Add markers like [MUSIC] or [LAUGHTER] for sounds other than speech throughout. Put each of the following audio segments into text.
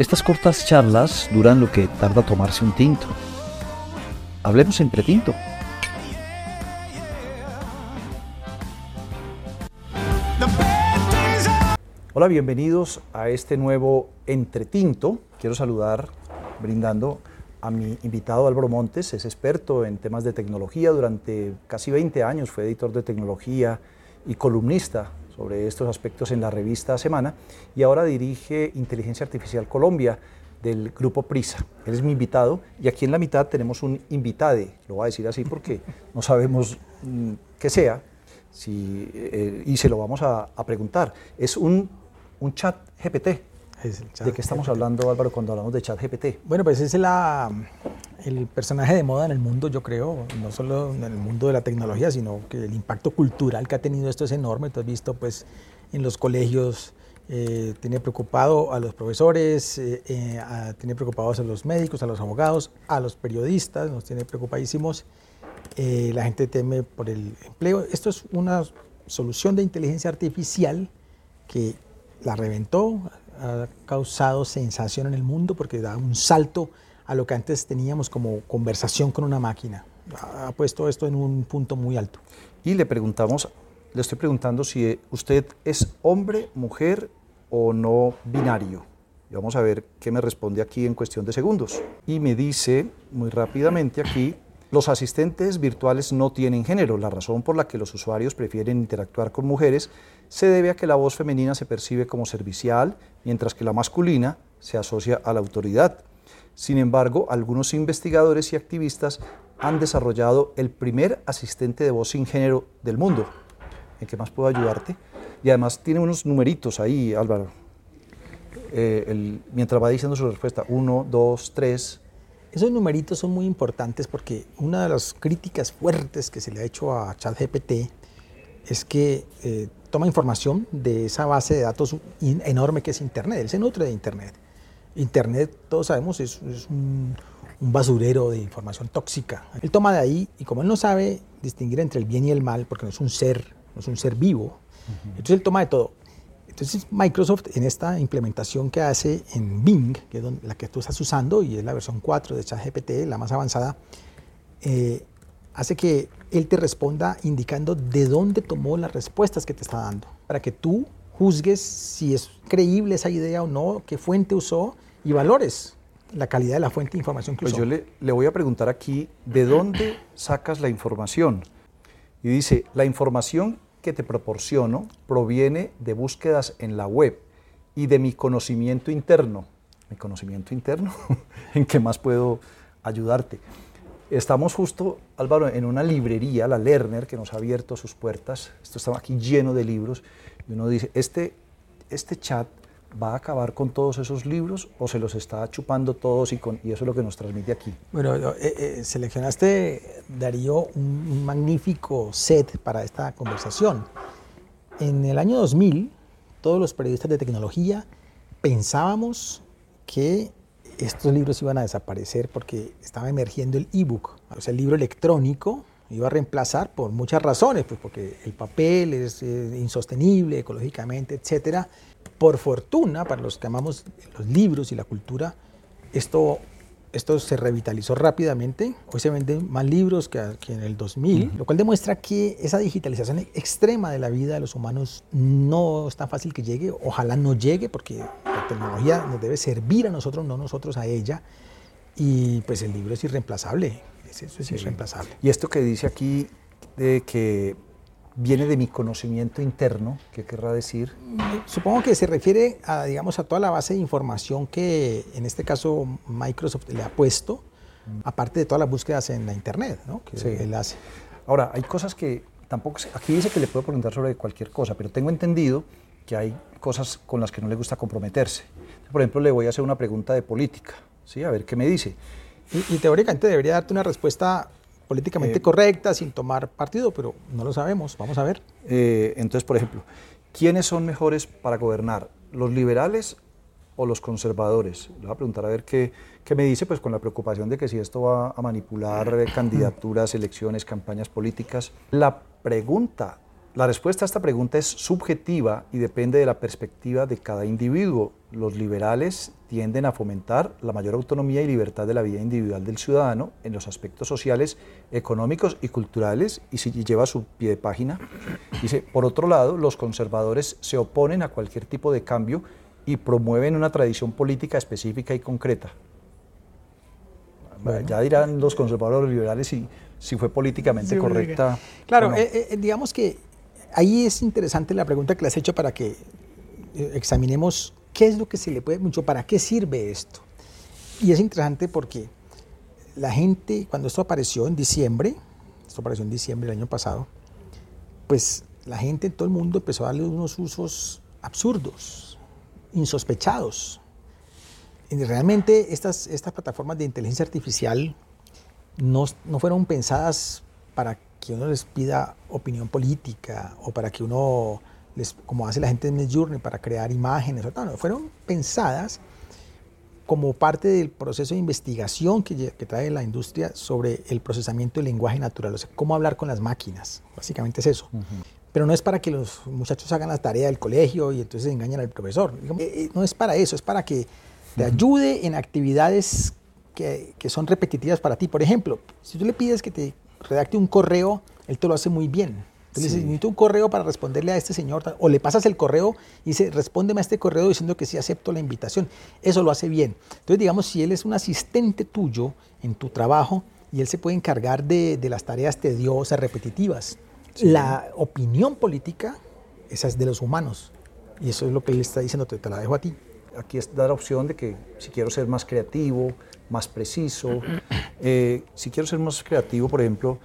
Estas cortas charlas duran lo que tarda tomarse un tinto. Hablemos entre tinto. Hola, bienvenidos a este nuevo Entretinto. Quiero saludar brindando a mi invitado Álvaro Montes, es experto en temas de tecnología, durante casi 20 años fue editor de tecnología y columnista sobre estos aspectos en la revista Semana y ahora dirige Inteligencia Artificial Colombia del grupo Prisa. Él es mi invitado y aquí en la mitad tenemos un invitade, lo voy a decir así porque [LAUGHS] no sabemos mm, qué sea si, eh, y se lo vamos a, preguntar. Es un, un chat GPT. ¿De qué estamos hablando, Álvaro, cuando hablamos de chat GPT? Bueno, pues es la, el personaje de moda en el mundo, yo creo, no solo en el mundo de la tecnología, sino que el impacto cultural que ha tenido esto es enorme. Tú has visto, pues, en los colegios eh, tiene preocupado a los profesores, eh, eh, tiene preocupados a los médicos, a los abogados, a los periodistas, nos tiene preocupadísimos. la gente teme por el empleo. Esto es una solución de inteligencia artificial que la reventó, ha causado sensación en el mundo porque da un salto a lo que antes teníamos como conversación con una máquina. Ha puesto esto en un punto muy alto. Y le preguntamos, le estoy preguntando si usted es hombre, mujer o no binario. Y vamos a ver qué me responde aquí en cuestión de segundos. Y me dice muy rápidamente aquí, los asistentes virtuales no tienen género. La razón por la que los usuarios prefieren interactuar con mujeres se debe a que la voz femenina se percibe como servicial, mientras que la masculina se asocia a la autoridad. Sin embargo, algunos investigadores y activistas han desarrollado el primer asistente de voz sin género del mundo. ¿En qué más puedo ayudarte? Y además tiene unos numeritos ahí, Álvaro. Eh, mientras va diciendo su respuesta, uno, dos, tres. Esos numeritos son muy importantes porque una de las críticas fuertes que se le ha hecho a ChatGPT es que eh, toma información de esa base de datos enorme que es Internet. Él se nutre de Internet. Internet, todos sabemos, es, un, basurero de información tóxica. Él toma de ahí y como él no sabe distinguir entre el bien y el mal, porque no es un ser, no es un ser vivo, entonces él toma de todo. Entonces Microsoft en esta implementación que hace en Bing, que es la que tú estás usando y es la versión 4 de ChatGPT, la más avanzada, eh, hace que él te responda indicando de dónde tomó las respuestas que te está dando, para que tú juzgues si es creíble esa idea o no, qué fuente usó y valores la calidad de la fuente de información que pues usó. Pues yo le, le voy a preguntar aquí, ¿de dónde sacas la información? Y dice, la información que te proporciono proviene de búsquedas en la web y de mi conocimiento interno. ¿Mi conocimiento interno? [LAUGHS] ¿En qué más puedo ayudarte? Estamos justo, Álvaro, en una librería, la Lerner, que nos ha abierto sus puertas. Esto está aquí lleno de libros. Y uno dice, este, este chat va a acabar con todos esos libros o se los está chupando todos y, eso es lo que nos transmite aquí. Bueno, eh, eh, seleccionaste, Darío, un, magnífico set para esta conversación. En el año 2000, todos los periodistas de tecnología pensábamos que estos libros iban a desaparecer porque estaba emergiendo el ebook, o sea, el libro electrónico iba a reemplazar por muchas razones, pues porque el papel es insostenible ecológicamente, etcétera. Por fortuna, para los que amamos los libros y la cultura, esto, esto se revitalizó rápidamente. Hoy se venden más libros que, en el 2000, lo cual demuestra que esa digitalización extrema de la vida de los humanos no es tan fácil que llegue. Ojalá no llegue, porque la tecnología nos debe servir a nosotros, no nosotros a ella. Y pues el libro es irreemplazable. Eso es irreemplazable. Y esto que dice aquí de que viene de mi conocimiento interno, ¿qué querrá decir? Supongo que se refiere a, digamos, a toda la base de información que en este caso Microsoft le ha puesto, mm. aparte de todas las búsquedas en la Internet, ¿no? que él hace. Ahora, hay cosas que tampoco, aquí dice que le puedo preguntar sobre cualquier cosa, pero tengo entendido que hay cosas con las que no le gusta comprometerse. Por ejemplo, le voy a hacer una pregunta de política, ¿sí? a ver qué me dice. Y, y teóricamente debería darte una respuesta políticamente eh, correcta, sin tomar partido, pero no lo sabemos. Vamos a ver. Eh, entonces, por ejemplo, ¿quiénes son mejores para gobernar? ¿Los liberales o los conservadores? Le voy a preguntar a ver qué, qué me dice, pues con la preocupación de que si esto va a manipular [COUGHS] candidaturas, elecciones, campañas políticas. La pregunta La respuesta a esta pregunta es subjetiva y depende de la perspectiva de cada individuo. Los liberales tienden a fomentar la mayor autonomía y libertad de la vida individual del ciudadano en los aspectos sociales, económicos y culturales, y si lleva su pie de página. Dice, por otro lado, los conservadores se oponen a cualquier tipo de cambio y promueven una tradición política específica y concreta. Ya dirán los conservadores liberales si, si fue políticamente correcta. Claro, eh, eh, digamos que ahí es interesante la pregunta que le has hecho para que eh, examinemos qué es lo que se le puede mucho, para qué sirve esto. Y es interesante porque la gente, cuando esto apareció en diciembre, esto apareció en diciembre del año pasado, pues la gente en todo el mundo empezó a darle unos usos absurdos, insospechados. Y realmente estas, estas plataformas de inteligencia artificial no, no fueron pensadas para que uno les pida opinión política o para que uno, les, como hace la gente en Midjourney, para crear imágenes. No, no, fueron pensadas como parte del proceso de investigación que, que, trae la industria sobre el procesamiento del lenguaje natural, o sea, cómo hablar con las máquinas. Básicamente es eso. Pero no es para que los muchachos hagan la tarea del colegio y entonces engañen al profesor. Eh, eh, no es para eso, es para que te ayude en actividades que, que, son repetitivas para ti. Por ejemplo, si tú le pides que te redacte un correo, él te lo hace muy bien. Entonces, necesito un correo para responderle a este señor, o le pasas el correo y dice, respóndeme a este correo diciendo que sí acepto la invitación. Eso lo hace bien. Entonces, digamos, si él es un asistente tuyo en tu trabajo y él se puede encargar de, de las tareas tediosas, repetitivas. La opinión política, esa es de los humanos. Y eso es lo que él está diciendo, te, te la dejo a ti. Aquí es dar la opción de que si quiero ser más creativo, más preciso. [CLEARS THROAT] Eh, si quiero ser más creativo, por ejemplo,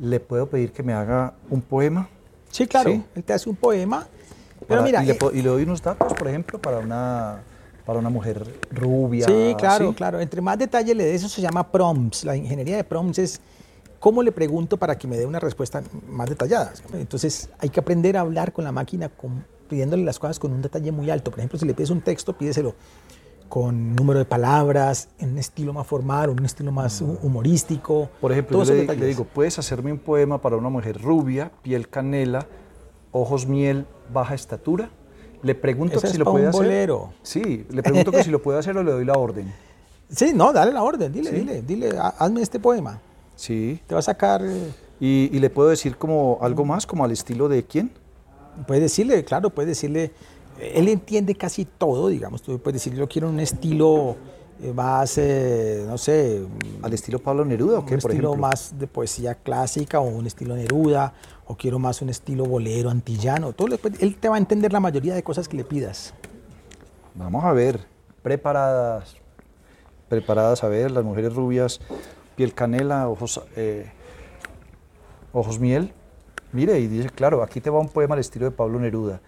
le puedo pedir que me haga un poema. Sí, claro, él te hace un poema. Pero mira, y, le, y, le, doy unos datos, por ejemplo, para una, para una mujer rubia. Sí, claro, claro. Entre más detalle le des, eso se llama prompts. La ingeniería de prompts es cómo le pregunto para que me dé una respuesta más detallada. Entonces, hay que aprender a hablar con la máquina con, pidiéndole las cosas con un detalle muy alto. Por ejemplo, si le pides un texto, pídeselo con número de palabras, en un estilo más formal, un estilo más humorístico. Por ejemplo, yo le, le, digo, puedes hacerme un poema para una mujer rubia, piel canela, ojos miel, baja estatura. Le pregunto que si lo puede un hacer. Bolero. Sí, le pregunto que si lo puede [LAUGHS] hacer o le doy la orden. Sí, no, dale la orden, dile, ¿Sí? dile, dile, hazme este poema. Sí. Te va a sacar. Eh... ¿Y, ¿Y, le puedo decir como algo más, como al estilo de quién? Puedes decirle, claro, puedes decirle él entiende casi todo, digamos, tú puedes decir, yo quiero un estilo eh, más, eh, no sé... ¿Al estilo Pablo Neruda o qué, Un por estilo ejemplo? más de poesía clásica o un estilo Neruda, o quiero más un estilo bolero, antillano. Todo, él te va a entender la mayoría de cosas que le pidas. Vamos a ver, preparadas, preparadas a ver, las mujeres rubias, piel canela, ojos, eh, ojos miel. Mire, y dice, claro, aquí te va un poema al estilo de Pablo Neruda.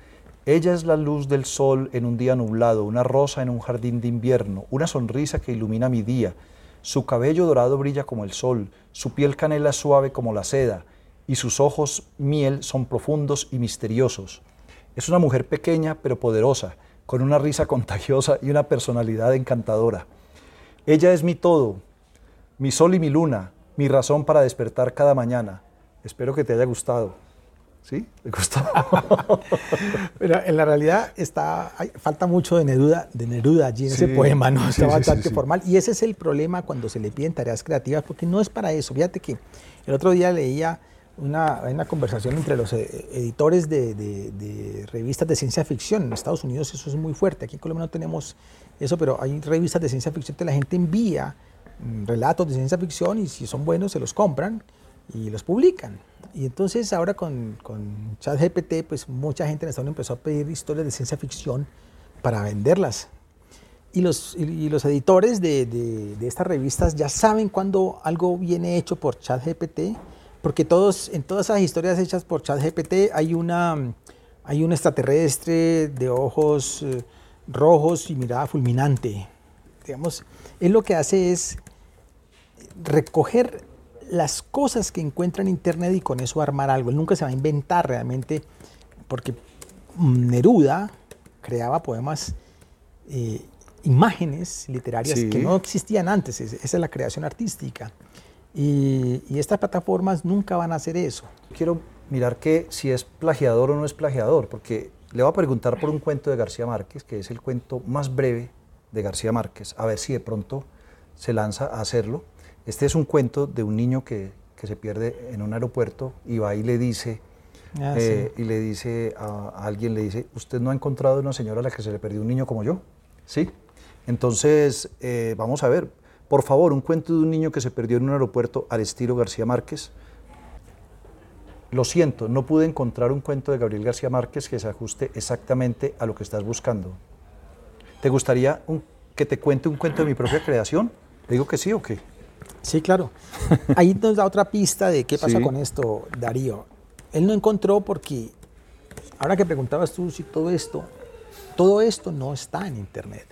Ella es la luz del sol en un día nublado, una rosa en un jardín de invierno, una sonrisa que ilumina mi día. Su cabello dorado brilla como el sol, su piel canela suave como la seda, y sus ojos miel son profundos y misteriosos. Es una mujer pequeña pero poderosa, con una risa contagiosa y una personalidad encantadora. Ella es mi todo, mi sol y mi luna, mi razón para despertar cada mañana. Espero que te haya gustado. ¿Sí? ¿Te gustó? [LAUGHS] Pero en la realidad está, hay, falta mucho de Neruda, de Neruda allí en sí, ese poema, ¿no? Está sí, bastante sí, formal. Y ese es el problema cuando se le piden tareas creativas, porque no es para eso. Fíjate que el otro día leía una, una conversación entre los eh, editores de, de, de, revistas de ciencia ficción. En Estados Unidos eso es muy fuerte. Aquí en Colombia no tenemos eso, pero hay revistas de ciencia ficción que la gente envía mm, relatos de ciencia ficción y si son buenos se los compran y los publican. Y entonces ahora con, con ChatGPT, pues mucha gente en Estados Unidos empezó a pedir historias de ciencia ficción para venderlas. Y los, y los editores de, de, de, estas revistas ya saben cuando algo viene hecho por ChatGPT, porque todos, en todas esas historias hechas por ChatGPT hay, una, hay un extraterrestre de ojos eh, rojos y mirada fulminante. Digamos, él lo que hace es recoger las cosas que encuentra en Internet y con eso armar algo. Él nunca se va a inventar realmente, porque Neruda creaba poemas, eh, imágenes literarias sí. que no existían antes. Esa es la creación artística. Y, y, estas plataformas nunca van a hacer eso. Quiero mirar que si es plagiador o no es plagiador, porque le voy a preguntar por un cuento de García Márquez, que es el cuento más breve de García Márquez, a ver si de pronto se lanza a hacerlo. Este es un cuento de un niño que, que se pierde en un aeropuerto y va y le dice, ah, eh, y le dice a, alguien, le dice, ¿usted no ha encontrado una señora a la que se le perdió un niño como yo? Sí. Entonces, eh, vamos a ver, por favor, un cuento de un niño que se perdió en un aeropuerto al estilo García Márquez. Lo siento, no pude encontrar un cuento de Gabriel García Márquez que se ajuste exactamente a lo que estás buscando. ¿Te gustaría que te cuente un cuento de mi propia creación? ¿Le digo que sí o qué? Sí, claro. Ahí nos da otra pista de qué pasa con esto, Darío. Él no encontró porque, ahora que preguntabas tú si todo esto, todo esto no está en Internet.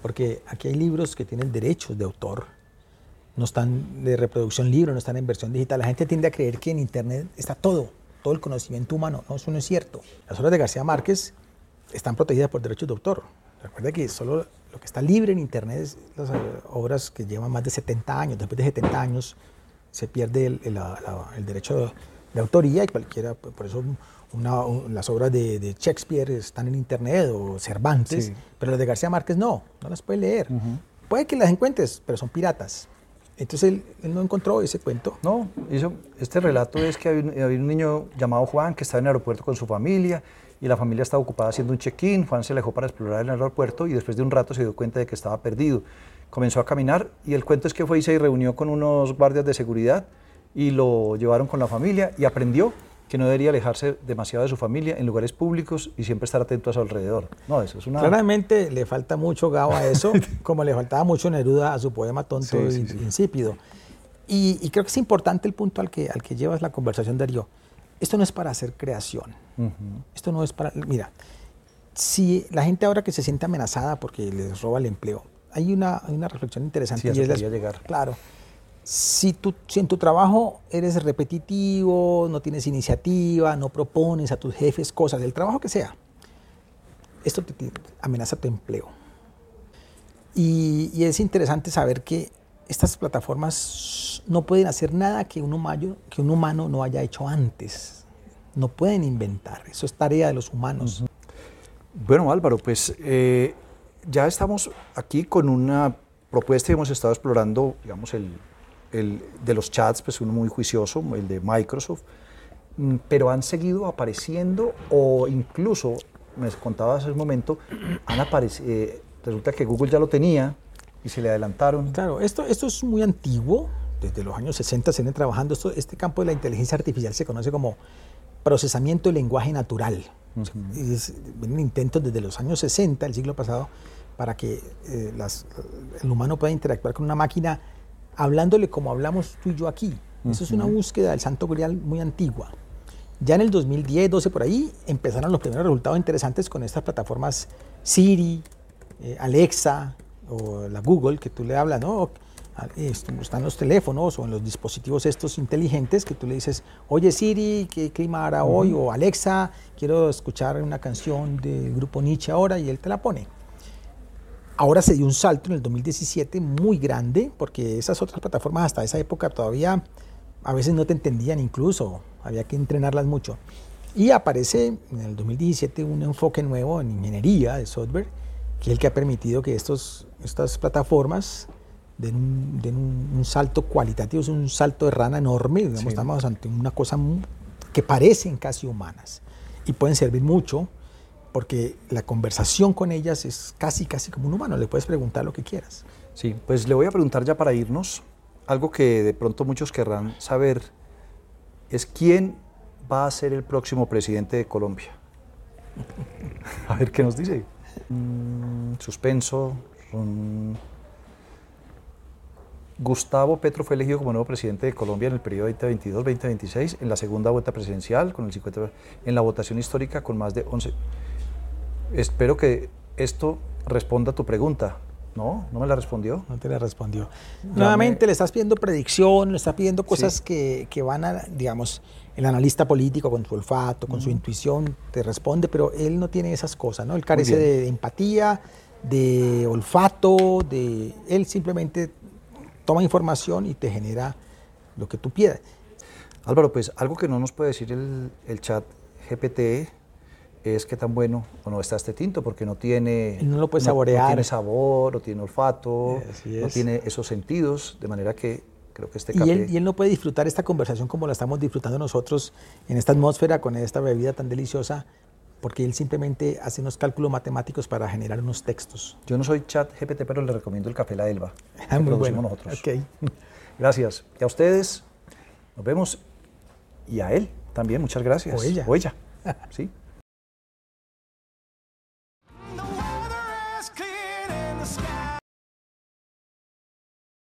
Porque aquí hay libros que tienen derechos de autor, no están de reproducción libre, no están en versión digital. La gente tiende a creer que en Internet está todo, todo el conocimiento humano. No, eso no es cierto. Las obras de García Márquez están protegidas por derechos de autor. Recuerda que solo lo que está libre en Internet es las eh, obras que llevan más de 70 años. Después de 70 años se pierde el, derecho de, autoría y cualquiera, por eso las obras de, Shakespeare están en Internet o Cervantes, pero las de García Márquez no, no las puede leer. Puede que las encuentres, pero son piratas. Entonces él, no encontró ese cuento. No, hizo, este relato es que había, un niño llamado Juan que estaba en el aeropuerto con su familia y la familia estaba ocupada haciendo un check-in. Juan se alejó para explorar el aeropuerto y después de un rato se dio cuenta de que estaba perdido. Comenzó a caminar y el cuento es que fue y se reunió con unos guardias de seguridad y lo llevaron con la familia y aprendió que no debería alejarse demasiado de su familia en lugares públicos y siempre estar atento a su alrededor. No, eso es una... Claramente le falta mucho Gao a eso, [LAUGHS] como le faltaba mucho Neruda a su poema tonto y insípido. Y, creo que es importante el punto al que, al que llevas la conversación, Darío. Esto no es para hacer creación. Esto no es para... Mira, si la gente ahora que se siente amenazada porque les roba el empleo, hay una, una reflexión interesante. Sí, y es llegar. Claro si, tú, en tu trabajo eres repetitivo, no tienes iniciativa, no propones a tus jefes cosas, del trabajo que sea, esto te, amenaza tu empleo. Y, es interesante saber que estas plataformas no pueden hacer nada que un, humano, que un humano no haya hecho antes. No pueden inventar, eso es tarea de los humanos. Bueno, Álvaro, pues eh, ya estamos aquí con una propuesta y hemos estado explorando, digamos, el, el de los chats, pues uno muy juicioso, el de Microsoft, mm, pero han seguido apareciendo o incluso, me contaba hace un momento, han aparecido, eh, resulta que Google ya lo tenía y se le adelantaron. Claro, esto, esto es muy antiguo, desde los años 60 se viene trabajando, esto, este campo de la inteligencia artificial se conoce como procesamiento de lenguaje natural. vienen intentos desde los años 60, el siglo pasado, para que eh, las, el humano pueda interactuar con una máquina hablándole como hablamos tú y yo aquí. Eso es una búsqueda del Santo Grial muy antigua. Ya en el 2010, 12 por ahí, empezaron los primeros resultados interesantes con estas plataformas Siri, eh, Alexa o la Google que tú le hablas, ¿no? Están los teléfonos o en los dispositivos estos inteligentes que tú le dices, oye Siri, ¿qué clima hará hoy? O Alexa, quiero escuchar una canción del grupo Nietzsche ahora y él te la pone. Ahora se dio un salto en el 2017 muy grande, porque esas otras plataformas hasta esa época todavía a veces no te entendían incluso, había que entrenarlas mucho. Y aparece en el 2017 un enfoque nuevo en ingeniería de software, que es el que ha permitido que estos, estas plataformas den un, salto cualitativo, es un salto de rana enorme, digamos, estamos ante una cosa que parecen casi humanas y pueden servir mucho porque la conversación con ellas es casi, casi como un humano, le puedes preguntar lo que quieras. Sí, pues le voy a preguntar ya para irnos, algo que de pronto muchos querrán saber, es quién va a ser el próximo presidente de Colombia. [LAUGHS] a ver qué nos dice. Mm, suspenso. Gustavo Petro fue elegido como nuevo presidente de Colombia en el periodo 2022-2026, en la segunda vuelta presidencial, con el 50, en la votación histórica con más de 11 espero que esto responda a tu pregunta. No, no me la respondió. No te la respondió. Nuevamente le estás pidiendo predicción, le estás pidiendo cosas que, van a, digamos, el analista político con su olfato, con su intuición, te responde, pero él no tiene esas cosas, ¿no? Él carece de, empatía, de olfato, de él simplemente toma información y te genera lo que tú pidas. Álvaro, pues algo que no nos puede decir el, el chat GPT es qué tan bueno o no está este tinto, porque no tiene, no lo puede saborear. No, tiene sabor, no tiene olfato, no tiene esos sentidos, de manera que creo que este Y café... él, y él no puede disfrutar esta conversación como la estamos disfrutando nosotros en esta atmósfera con esta bebida tan deliciosa, porque él simplemente hace unos cálculos matemáticos para generar unos textos. Yo no soy chat GPT, pero le recomiendo el café La Elba. [LAUGHS] Ah, muy bueno. nosotros. Ok. [LAUGHS] Gracias. Y a ustedes, nos vemos. Y a él también, muchas gracias. O ella. O ella. [LAUGHS] Sí.